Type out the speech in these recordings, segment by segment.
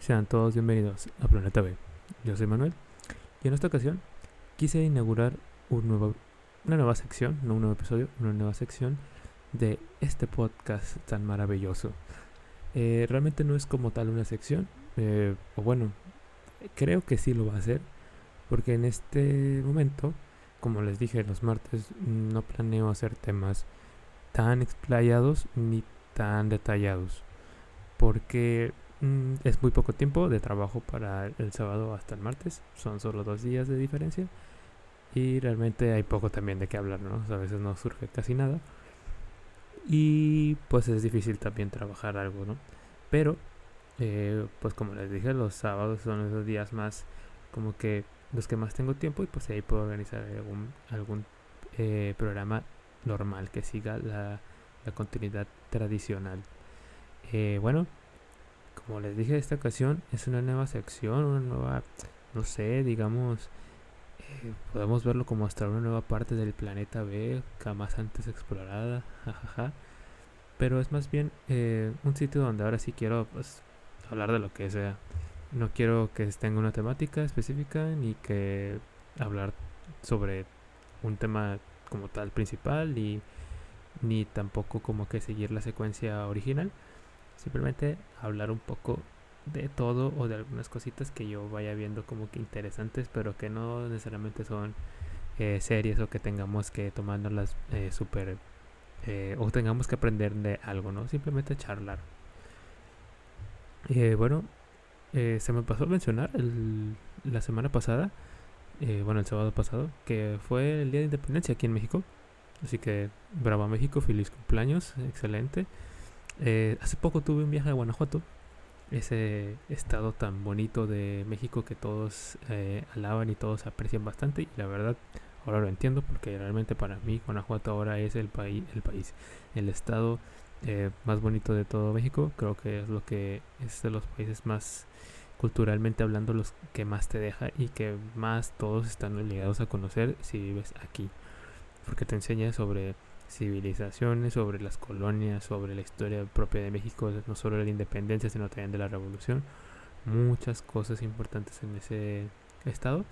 Sean todos bienvenidos a Planeta B. Yo soy Manuel y en esta ocasión quise inaugurar un nuevo, una nueva sección, no un nuevo episodio, una nueva sección de este podcast tan maravilloso. Eh, realmente no es como tal una sección, eh, o bueno, creo que sí lo va a hacer, porque en este momento, como les dije los martes, no planeo hacer temas tan explayados ni tan detallados, porque mm, es muy poco tiempo de trabajo para el sábado hasta el martes, son solo dos días de diferencia y realmente hay poco también de qué hablar, ¿no? a veces no surge casi nada. Y pues es difícil también trabajar algo, ¿no? Pero, eh, pues como les dije, los sábados son esos días más como que los que más tengo tiempo y pues ahí puedo organizar algún, algún eh, programa normal que siga la, la continuidad tradicional. Eh, bueno, como les dije, esta ocasión es una nueva sección, una nueva, no sé, digamos, podemos verlo como hasta una nueva parte del planeta B, jamás antes explorada, jajaja. Pero es más bien eh, un sitio donde ahora sí quiero pues, hablar de lo que sea. No quiero que tenga una temática específica ni que hablar sobre un tema como tal principal y ni tampoco como que seguir la secuencia original. Simplemente hablar un poco de todo o de algunas cositas que yo vaya viendo como que interesantes, pero que no necesariamente son eh, series o que tengamos que tomándolas eh, súper eh, o tengamos que aprender de algo, ¿no? Simplemente charlar. Eh, bueno, eh, se me pasó a mencionar la semana pasada, bueno, el sábado pasado, que fue el Día de Independencia aquí en México. Así que, bravo México, feliz cumpleaños, excelente. Hace poco tuve un viaje a Guanajuato, ese estado tan bonito de México que todos alaban y todos aprecian bastante. Y la verdad, Ahora lo entiendo porque realmente para mí Guanajuato ahora es el país, el país, el estado eh, más bonito de todo México. Creo que es lo que es de los países más culturalmente hablando los que más te deja y que más todos están obligados a conocer si vives aquí. Porque te enseña sobre civilizaciones, sobre las colonias, sobre la historia propia de México, no solo de la independencia, sino también de la revolución. Muchas cosas importantes en ese estado.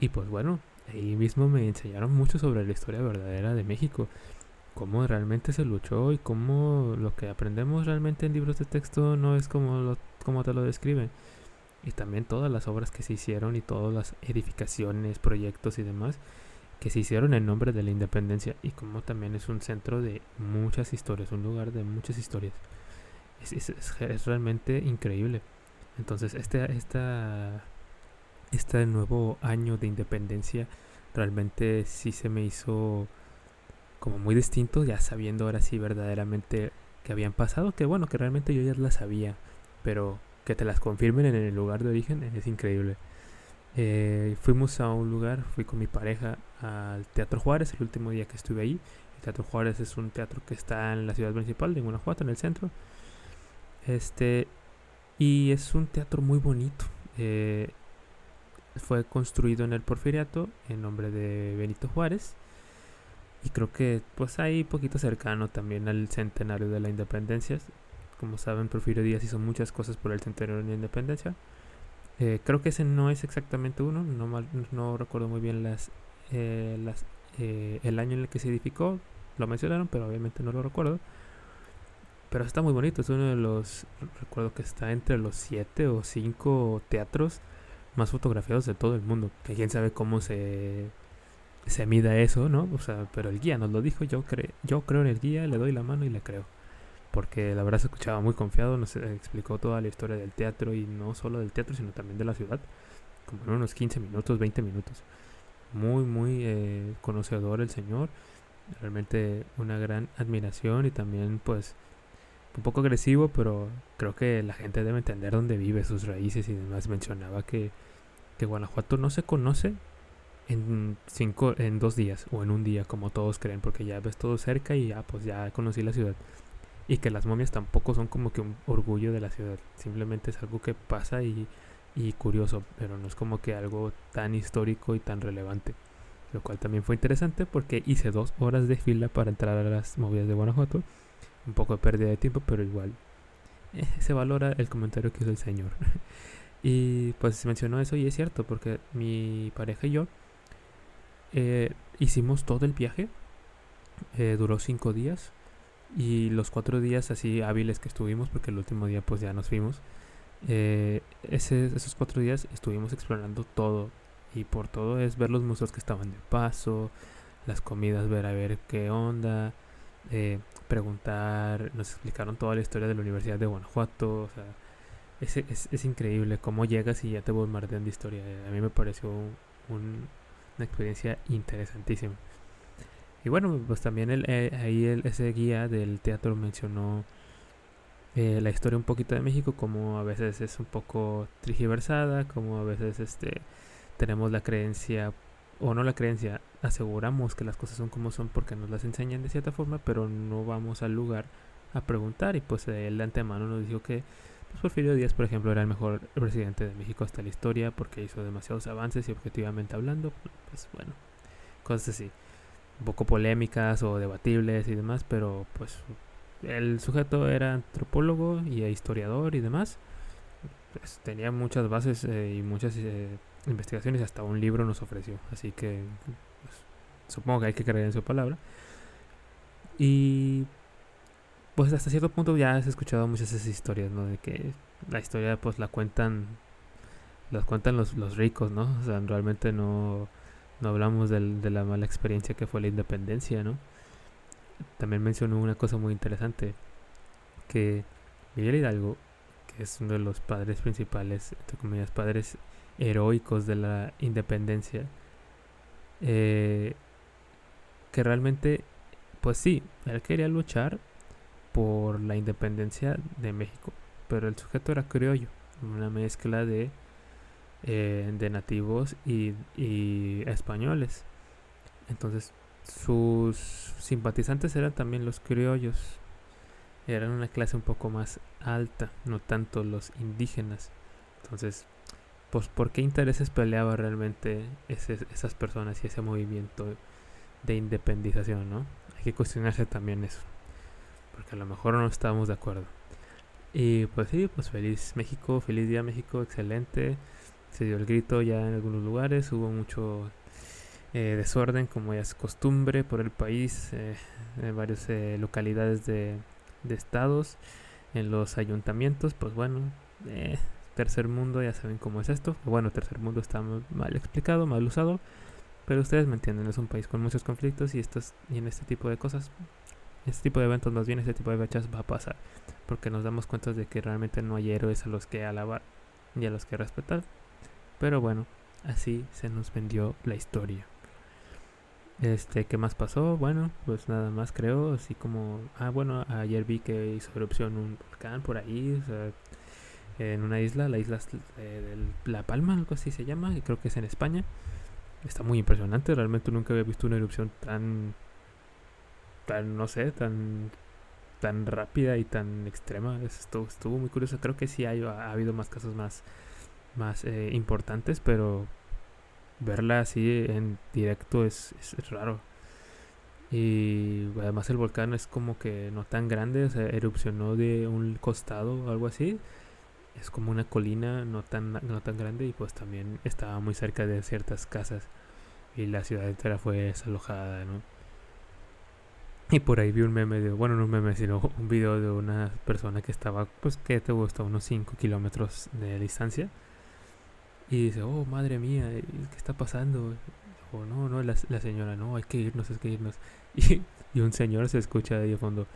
Y pues bueno, ahí mismo me enseñaron mucho sobre la historia verdadera de México, cómo realmente se luchó y cómo lo que aprendemos realmente en libros de texto no es como, lo, como te lo describen. Y también todas las obras que se hicieron y todas las edificaciones, proyectos y demás que se hicieron en nombre de la independencia y como también es un centro de muchas historias, un lugar de muchas historias. Es, realmente increíble. Entonces, este, esta este nuevo año de independencia realmente sí se me hizo como muy distinto, ya sabiendo ahora sí verdaderamente que habían pasado, que bueno, que realmente yo ya las sabía, pero que te las confirmen en el lugar de origen es increíble. Eh, fuimos a un lugar, fui con mi pareja al Teatro Juárez el último día que estuve ahí. El Teatro Juárez es un teatro que está en la ciudad principal de Guanajuato, en el centro. Este, y es un teatro muy bonito. Eh, fue construido en el Porfiriato en nombre de Benito Juárez y creo que pues ahí poquito cercano también al centenario de la independencia. Como saben, Porfirio Díaz hizo muchas cosas por el centenario de la independencia. Eh, creo que ese no es exactamente uno, no, no recuerdo muy bien las, eh, las eh, el año en el que se edificó, lo mencionaron, pero obviamente no lo recuerdo. Pero está muy bonito, es uno de los, recuerdo que está entre los siete o cinco teatros más fotografiados de todo el mundo. Que quién sabe cómo se, se mida eso, ¿no? O sea, pero el guía nos lo dijo, yo, cre yo creo en el guía, le doy la mano y le creo. Porque la verdad se escuchaba muy confiado, nos explicó toda la historia del teatro y no solo del teatro, sino también de la ciudad. Como en unos 15 minutos, 20 minutos. Muy, muy eh, conocedor el señor. Realmente una gran admiración y también pues un poco agresivo, pero creo que la gente debe entender dónde vive, sus raíces y demás. Mencionaba que que Guanajuato no se conoce en cinco, en dos días o en un día, como todos creen, porque ya ves todo cerca y ya pues ya conocí la ciudad. Y que las momias tampoco son como que un orgullo de la ciudad, simplemente es algo que pasa y, y curioso, pero no es como que algo tan histórico y tan relevante. Lo cual también fue interesante porque hice dos horas de fila para entrar a las movidas de Guanajuato. Un poco de pérdida de tiempo, pero igual eh, se valora el comentario que hizo el señor. y pues mencionó eso y es cierto, porque mi pareja y yo eh, hicimos todo el viaje. Eh, duró cinco días. Y los cuatro días así hábiles que estuvimos, porque el último día pues ya nos fuimos. esos cuatro días estuvimos explorando todo. Y por todo es ver los museos que estaban de paso, las comidas, ver a ver qué onda, eh, preguntar, nos explicaron toda la historia de la Universidad de Guanajuato, o sea, es, es, es increíble cómo llegas y ya te bombardean de historia. A mí me pareció una experiencia interesantísima. Y bueno, pues también el, eh, ahí el, ese guía del teatro mencionó eh, la historia un poquito de México, como a veces es un poco trigiversada, como a veces este tenemos la creencia o no la creencia, aseguramos que las cosas son como son porque nos las enseñan de cierta forma, pero no vamos al lugar a preguntar. Y pues él de antemano nos dijo que pues, Porfirio Díaz, por ejemplo, era el mejor presidente de México hasta la historia porque hizo demasiados avances y objetivamente hablando, pues bueno, cosas así, un poco polémicas o debatibles y demás, pero pues el sujeto era antropólogo y historiador y demás, pues, tenía muchas bases eh, y muchas... Eh, investigaciones, hasta un libro nos ofreció. Así que pues, supongo que hay que creer en su palabra. Y pues hasta cierto punto ya has escuchado muchas de esas historias, ¿no? De que la historia pues la cuentan, las cuentan los, los ricos, ¿no? O sea, realmente no, no hablamos del, de la mala experiencia que fue la independencia, ¿no? También mencionó una cosa muy interesante, que Miguel Hidalgo, que es uno de los padres principales, entre comillas, padres heroicos de la independencia. Eh, que realmente, pues sí, él quería luchar por la independencia de México, pero el sujeto era criollo, una mezcla de, eh, de nativos y, y españoles. Entonces, sus simpatizantes eran también los criollos. Eran una clase un poco más alta, no tanto los indígenas. Entonces, pues por qué intereses peleaba realmente esas personas y ese movimiento de independización, ¿no? Hay que cuestionarse también eso, porque a lo mejor no estábamos de acuerdo. Y pues sí, pues feliz México, feliz día México, excelente. Se dio el grito ya en algunos lugares, hubo mucho eh, desorden como ya es costumbre por el país, eh, en varias eh, localidades de, estados, en los ayuntamientos, pues bueno, tercer mundo, ya saben cómo es esto. Bueno, tercer mundo está mal explicado, mal usado, pero ustedes me entienden, es un país con muchos conflictos y, estos, y en este tipo de cosas, este tipo de eventos, más bien este tipo de fechas va a pasar, porque nos damos cuenta de que realmente no hay héroes a los que alabar y a los que respetar. Pero bueno, así se nos vendió la historia. Este, ¿qué más pasó? Bueno, pues nada más creo, así como, ah, bueno, ayer vi que hizo erupción un volcán por ahí, en una isla, la isla de La Palma, algo así se llama, y creo que es en España. Está muy impresionante, realmente nunca había visto una erupción tan, tan, no sé, tan, tan rápida y tan extrema. Estuvo, estuvo muy curioso, creo que sí ha, ha habido más casos más, más eh, importantes, pero verla así en directo es, es, raro. Y además el volcán es como que no tan grande, o erupcionó de un costado o algo así es como una colina no tan, no tan grande y pues también estaba muy cerca de ciertas casas y la ciudad entera fue desalojada, ¿no? Y por ahí vi un meme bueno, no un meme, sino un video de una persona que estaba, pues, que te gusta, unos 5 kilómetros de distancia. Y dice, oh, madre mía, ¿qué está pasando? O no, no, la, la señora, no, hay que irnos, hay que irnos. Y, y un señor se escucha de fondo,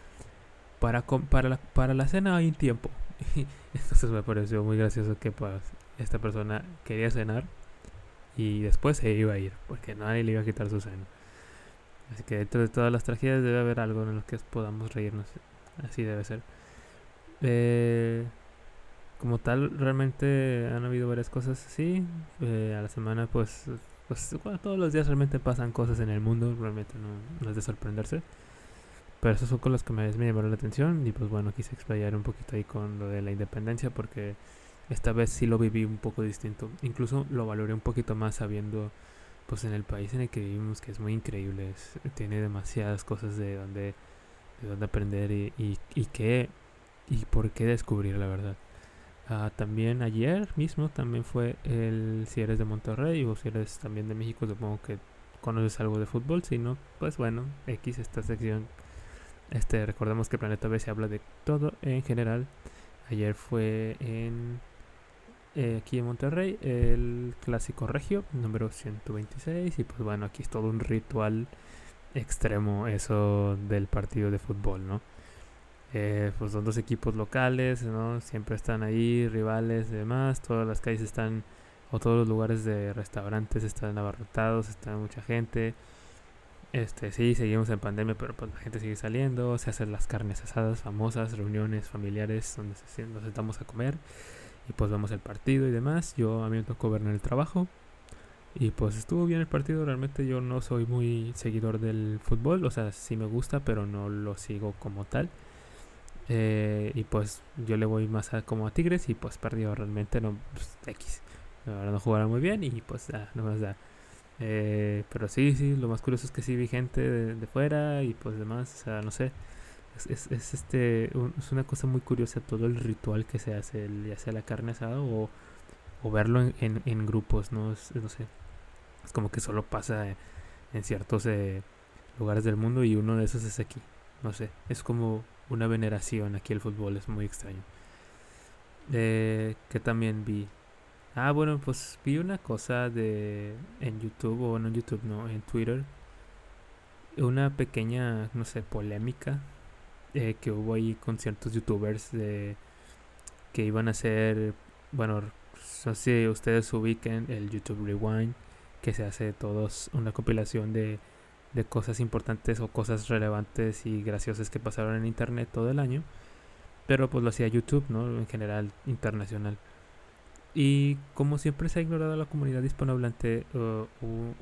para, para, la, para la cena hay tiempo. Entonces me pareció muy gracioso que pues esta persona quería cenar y después se iba a ir porque nadie le iba a quitar su cena. Así que dentro de todas las tragedias debe haber algo en lo que podamos reírnos. Así debe ser. Eh, como tal, realmente han habido varias cosas así. Eh, a la semana, pues, pues todos los días realmente pasan cosas en el mundo. Realmente no, es de sorprenderse. Pero esos son con que me, me llamaron la atención y pues bueno, quise explayar un poquito ahí con lo de la independencia porque esta vez sí lo viví un poco distinto. Incluso lo valoré un poquito más sabiendo pues en el país en el que vivimos que es muy increíble, tiene demasiadas cosas de donde, de donde aprender y, y, y que y por qué descubrir, la verdad. Ah, también ayer mismo también fue el si eres de Monterrey o si eres también de México, supongo que conoces algo de fútbol, si no, pues bueno, X esta sección. Este, recordemos que Planeta B se habla de todo en general. Ayer fue en eh, aquí en Monterrey el clásico regio número 126 y pues bueno, aquí es todo un ritual extremo eso del partido de fútbol, ¿no? Eh, pues son dos equipos locales, ¿no? Siempre están ahí, rivales y demás. Todas las calles están, o todos los lugares de restaurantes están abarrotados, está mucha gente. Este, sí, seguimos en pandemia, pero pues la gente sigue saliendo, se hacen las carnes asadas famosas, reuniones familiares donde nos sentamos a comer y pues vemos el partido y demás. Yo a mí me tocó ver en el trabajo y pues estuvo bien el partido, realmente yo no soy muy seguidor del fútbol, o sea, sí me gusta, pero no lo sigo como tal. Eh, y pues yo le voy más a, como a Tigres y pues perdió realmente, no, pues, X. Ahora no jugaron muy bien y pues no más da. Eh, pero sí, sí, lo más curioso es que sí vi gente de, fuera y pues demás, o sea, no sé. Es, es, este, es una cosa muy curiosa todo el ritual que se hace, ya sea la carne asada o, o verlo en, en, grupos, ¿no? Es, no sé. Es como que solo pasa en ciertos eh, lugares del mundo y uno de esos es aquí. No sé, es como una veneración aquí el fútbol, es muy extraño. Eh, que también vi. Ah, bueno, pues vi una cosa de en YouTube, o no en YouTube, no, en Twitter. Una pequeña, no sé, polémica eh, que hubo ahí con ciertos youtubers de que iban a hacer, bueno, no sé si ustedes ubiquen el YouTube Rewind, que se hace todos una compilación de de cosas importantes o cosas relevantes y graciosas que pasaron en internet todo el año. Pero pues lo hacía YouTube, ¿no? En general, internacional. Y como siempre se ha ignorado la comunidad hispanohablante, uh,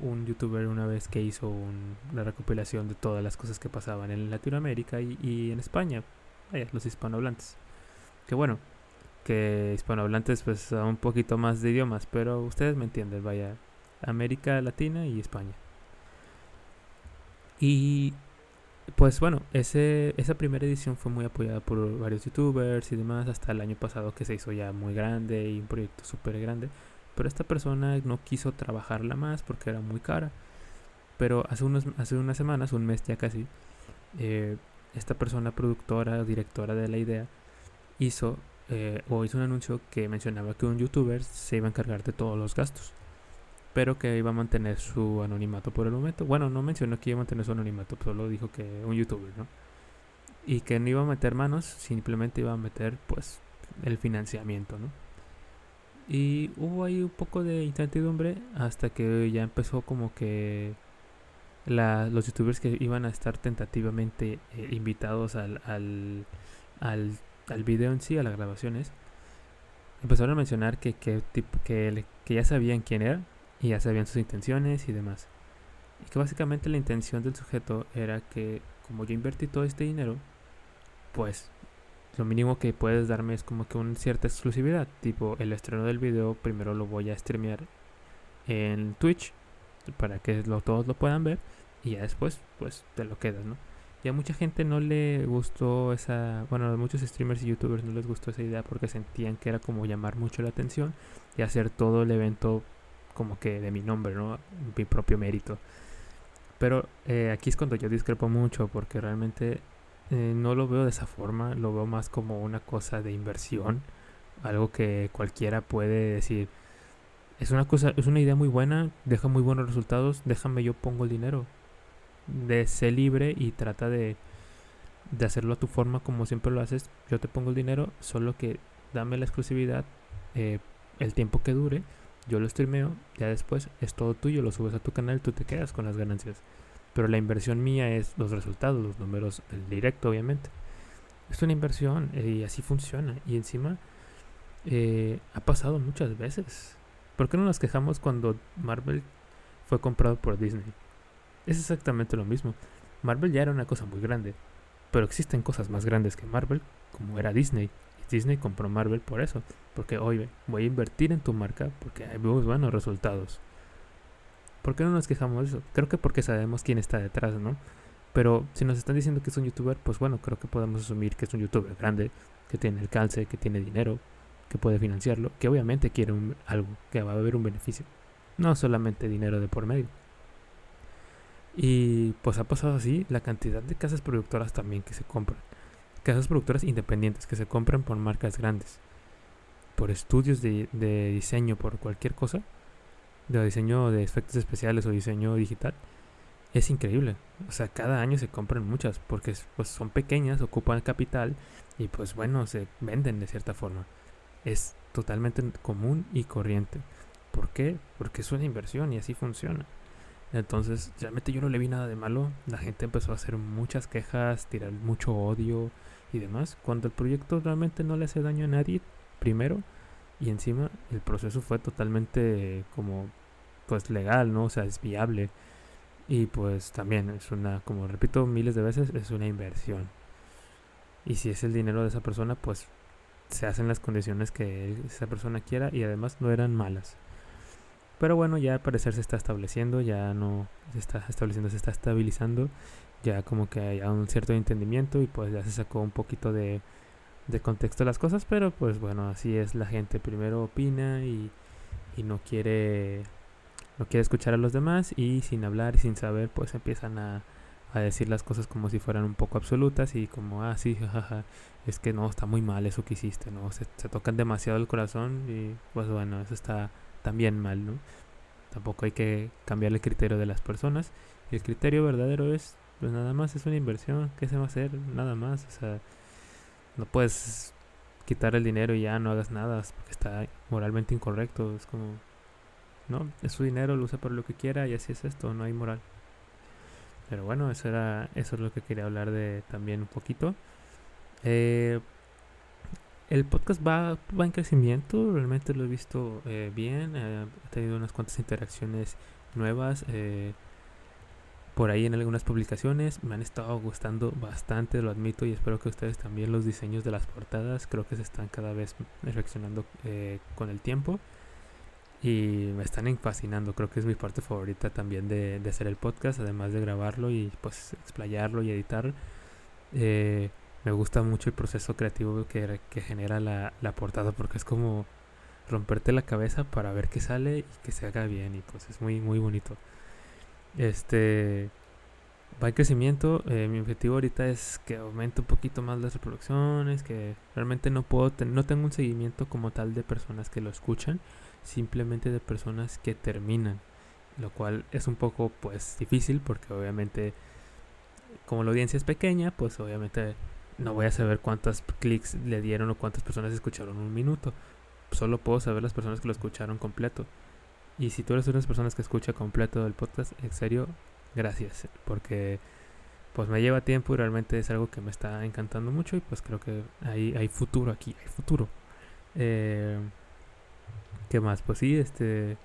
un, youtuber una vez que hizo una recopilación de todas las cosas que pasaban en Latinoamérica y, en España, vaya, los hispanohablantes. Que bueno, que hispanohablantes pues un poquito más de idiomas, pero ustedes me entienden, vaya, América Latina y España. Y pues bueno, ese, esa primera edición fue muy apoyada por varios youtubers y demás, hasta el año pasado que se hizo ya muy grande y un proyecto súper grande. Pero esta persona no quiso trabajarla más porque era muy cara. Pero hace, unos, hace unas semanas, un mes ya casi, eh, esta persona productora, directora de la idea, hizo eh, o hizo un anuncio que mencionaba que un youtuber se iba a encargar de todos los gastos pero que iba a mantener su anonimato por el momento. Bueno, no mencionó que iba a mantener su anonimato, solo dijo que un youtuber, ¿no? Y que no iba a meter manos, simplemente iba a meter, pues, el financiamiento, ¿no? Y hubo ahí un poco de incertidumbre hasta que ya empezó como que los youtubers que iban a estar tentativamente eh, invitados al, al, al, al, video en sí, a las grabaciones, empezaron a mencionar que, que, que, que ya sabían quién era, y ya sabían sus intenciones y demás. Y que básicamente la intención del sujeto era que como yo invertí todo este dinero, pues lo mínimo que puedes darme es como que una cierta exclusividad, tipo el estreno del video primero lo voy a streamear en Twitch para que todos lo puedan ver y ya después pues te lo quedas, ¿no? Y a mucha gente no le gustó esa, bueno, a muchos streamers y youtubers no les gustó esa idea porque sentían que era como llamar mucho la atención y hacer todo el evento como que de mi nombre, ¿no? Mi propio mérito. Pero eh, aquí es cuando yo discrepo mucho porque realmente eh, no lo veo de esa forma, lo veo más como una cosa de inversión, algo que cualquiera puede decir. Es una cosa, es una idea muy buena, deja muy buenos resultados, déjame yo pongo el dinero. De ser libre y trata de, de hacerlo a tu forma como siempre lo haces. Yo te pongo el dinero, solo que dame la exclusividad, eh, el tiempo que dure yo lo streameo, ya después es todo tuyo, lo subes a tu canal, tú te quedas con las ganancias. Pero la inversión mía es los resultados, los números del directo, obviamente. Es una inversión eh, y así funciona. Y encima eh, ha pasado muchas veces. ¿Por qué no nos quejamos cuando Marvel fue comprado por Disney? Es exactamente lo mismo. Marvel ya era una cosa muy grande. Pero existen cosas más grandes que Marvel, como era Disney. Disney compró Marvel por eso. Porque, oye, voy a invertir en tu marca porque hay buenos resultados. ¿Por qué no nos quejamos de eso? Creo que porque sabemos quién está detrás, ¿no? Pero si nos están diciendo que es un youtuber, pues bueno, creo que podemos asumir que es un youtuber grande, que tiene alcance, que tiene dinero, que puede financiarlo, que obviamente quiere algo, que va a haber un beneficio. No solamente dinero de por medio. Y pues ha pasado así la cantidad de casas productoras también que se compran. Casas productoras independientes que se compran por marcas grandes. Por estudios de, diseño, por cualquier cosa. De diseño de efectos especiales o diseño digital es increíble. O sea, cada año se compran muchas porque pues, son pequeñas, ocupan capital y pues bueno, se venden de cierta forma. Es totalmente común y corriente. ¿Por qué? Porque es una inversión y así funciona. Entonces, realmente yo no le vi nada de malo. La gente empezó a hacer muchas quejas, tirar mucho odio y demás. Cuando el proyecto realmente no le hace daño a nadie, primero, y encima el proceso fue totalmente como pues legal, ¿no? O sea, es viable. Y pues también es una, como repito miles de veces, es una inversión. Y si es el dinero de esa persona, pues se hacen las condiciones que esa persona quiera y además no eran malas. Pero bueno, ya al parecer se está estableciendo, ya no se está estableciendo, se está estabilizando, ya como que hay un cierto entendimiento y pues ya se sacó un poquito de, de contexto las cosas, pero pues bueno, así es la gente, primero opina y, y no quiere no quiere escuchar a los demás y sin hablar y sin saber pues empiezan a, decir las cosas como si fueran un poco absolutas y como, ah, sí, jajaja, es que no, está muy mal eso que hiciste, ¿no? Se, tocan demasiado el corazón y pues bueno, eso está también mal, ¿no? Tampoco hay que cambiar el criterio de las personas y el criterio verdadero es, pues nada más es una inversión, ¿qué se va a hacer? Nada más, o sea, no puedes quitar el dinero y ya no hagas nada porque está moralmente incorrecto, es como ¿no? Es su dinero, lo usa por lo que quiera y así es esto, no hay moral. Pero bueno, eso era eso es lo que quería hablar de también un poquito. Eh, el podcast va, va en crecimiento, realmente lo he visto eh, bien, eh, he tenido unas cuantas interacciones nuevas por ahí en algunas publicaciones, me han estado gustando bastante, lo admito y espero que ustedes también los diseños de las portadas, creo que se están cada vez reflexionando con el tiempo y me están fascinando. Creo que es mi parte favorita también de, hacer el podcast, además de grabarlo y pues explayarlo y editar. Eh, me gusta mucho el proceso creativo que, que genera la, la, portada porque es como romperte la cabeza para ver qué sale y que se haga bien y pues es muy muy bonito. Este va en crecimiento. Eh, mi objetivo ahorita es que aumente un poquito más las reproducciones, que realmente no puedo, no tengo un seguimiento como tal de personas que lo escuchan simplemente de personas que terminan, lo cual es un poco pues difícil porque obviamente como la audiencia es pequeña, pues obviamente no voy a saber cuántas clics le dieron o cuántas personas escucharon un minuto. Solo puedo saber las personas que lo escucharon completo. Y si tú eres una de las personas que escucha completo el podcast, en serio, gracias. Porque pues me lleva tiempo y realmente es algo que me está encantando mucho y pues creo que hay, hay futuro aquí, hay futuro. Eh, ¿Qué más? Pues sí, este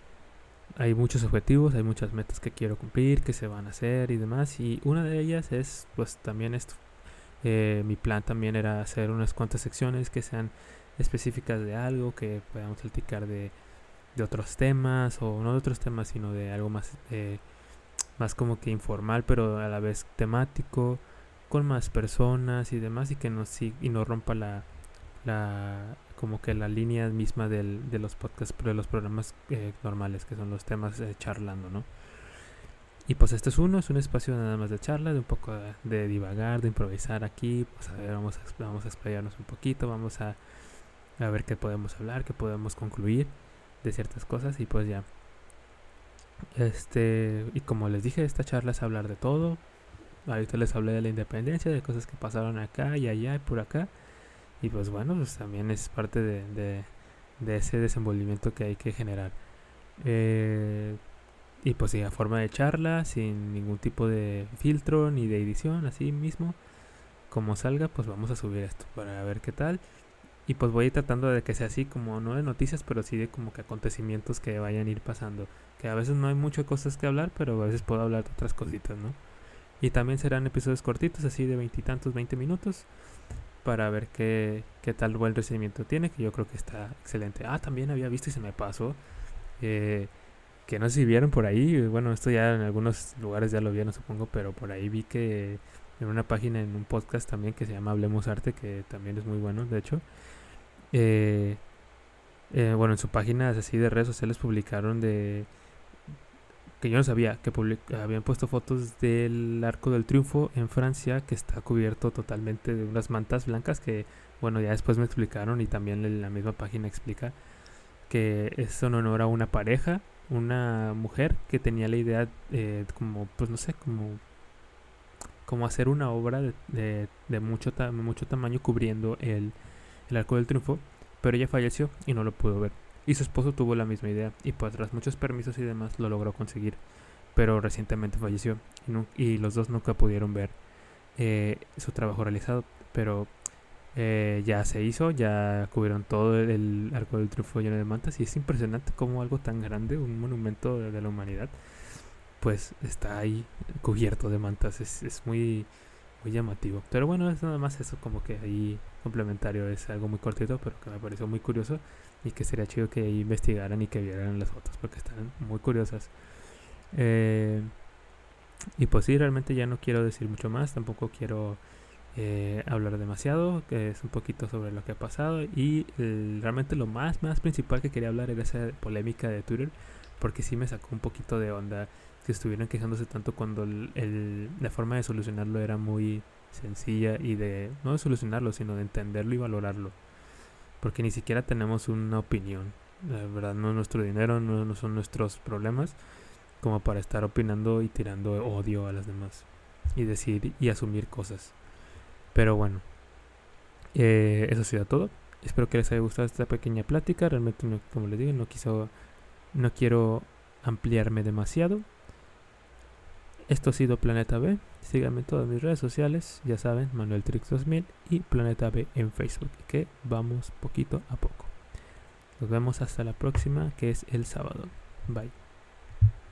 hay muchos objetivos, hay muchas metas que quiero cumplir, que se van a hacer y demás. Y una de ellas es, pues también esto. Eh, mi plan también era hacer unas cuantas secciones que sean específicas de algo, que podamos platicar de, de otros temas, o no de otros temas, sino de algo más, eh, más como que informal, pero a la vez temático, con más personas y demás, y que no, y no rompa la, la, como que la línea misma del, de los podcasts, de los programas eh, normales, que son los temas eh, charlando, ¿no? Y pues este es uno, es un espacio nada más de charla, de un poco de, divagar, de improvisar aquí, pues a ver, vamos a, vamos a explayarnos un poquito, vamos a, a ver qué podemos hablar, qué podemos concluir de ciertas cosas y pues ya. Este, y como les dije, esta charla es hablar de todo. Ahorita les hablé de la independencia, de cosas que pasaron acá y allá y por acá. Y pues bueno, pues también es parte de, ese desenvolvimiento que hay que generar. Eh, y pues sí, a forma de charla, sin ningún tipo de filtro ni de edición, así mismo. Como salga, pues vamos a subir esto para ver qué tal. Y pues voy a ir tratando de que sea así, como no de noticias, pero sí de como que acontecimientos que vayan a ir pasando. Que a veces no hay muchas cosas que hablar, pero a veces puedo hablar de otras cositas, ¿no? Y también serán episodios cortitos, así de veintitantos, veinte minutos para ver qué, qué tal buen recibimiento tiene, que yo creo que está excelente. Ah, también había visto y se me pasó. Eh, que no sé si vieron por ahí, bueno, esto ya en algunos lugares ya lo vieron supongo, pero por ahí vi que en una página, en un podcast también que se llama Hablemos Arte, que también es muy bueno, de hecho, eh, eh, bueno, en su página así de redes sociales publicaron de que yo no sabía que habían puesto fotos del Arco del Triunfo en Francia que está cubierto totalmente de unas mantas blancas que bueno ya después me explicaron y también la misma página explica que es en honor a una pareja una mujer que tenía la idea eh, como pues no sé como como hacer una obra de, de, mucho, mucho tamaño cubriendo el, el Arco del Triunfo pero ella falleció y no lo pudo ver y su esposo tuvo la misma idea y pues tras muchos permisos y demás lo logró conseguir. Pero recientemente falleció y, los dos nunca pudieron ver eh, su trabajo realizado. Pero eh, ya se hizo, ya cubrieron todo el arco del triunfo lleno de mantas y es impresionante como algo tan grande, un monumento de, la humanidad, pues está ahí cubierto de mantas. Es, es muy, muy llamativo. Pero bueno, es nada más eso como que ahí complementario, es algo muy cortito, pero que me pareció muy curioso y que sería chido que investigaran y que vieran las fotos porque están muy curiosas. Eh, y pues sí, realmente ya no quiero decir mucho más, tampoco quiero eh, hablar demasiado, que es un poquito sobre lo que ha pasado y realmente lo más, más principal que quería hablar era esa polémica de Twitter, porque sí me sacó un poquito de onda que estuvieran quejándose tanto cuando el, la forma de solucionarlo era muy sencilla y de no de solucionarlo, sino de entenderlo y valorarlo porque ni siquiera tenemos una opinión. La verdad, no es nuestro dinero, no, son nuestros problemas, como para estar opinando y tirando odio a las demás. Y decir y asumir cosas. Pero bueno, eh, eso ha sido todo. Espero que les haya gustado esta pequeña plática. Realmente, como les digo, no, quiso, no quiero ampliarme demasiado. Esto ha sido Planeta B. Síganme en todas mis redes sociales, ya saben, Manuel Trix 2000 y Planeta B en Facebook, que vamos poquito a poco. Nos vemos hasta la próxima, que es el sábado. Bye.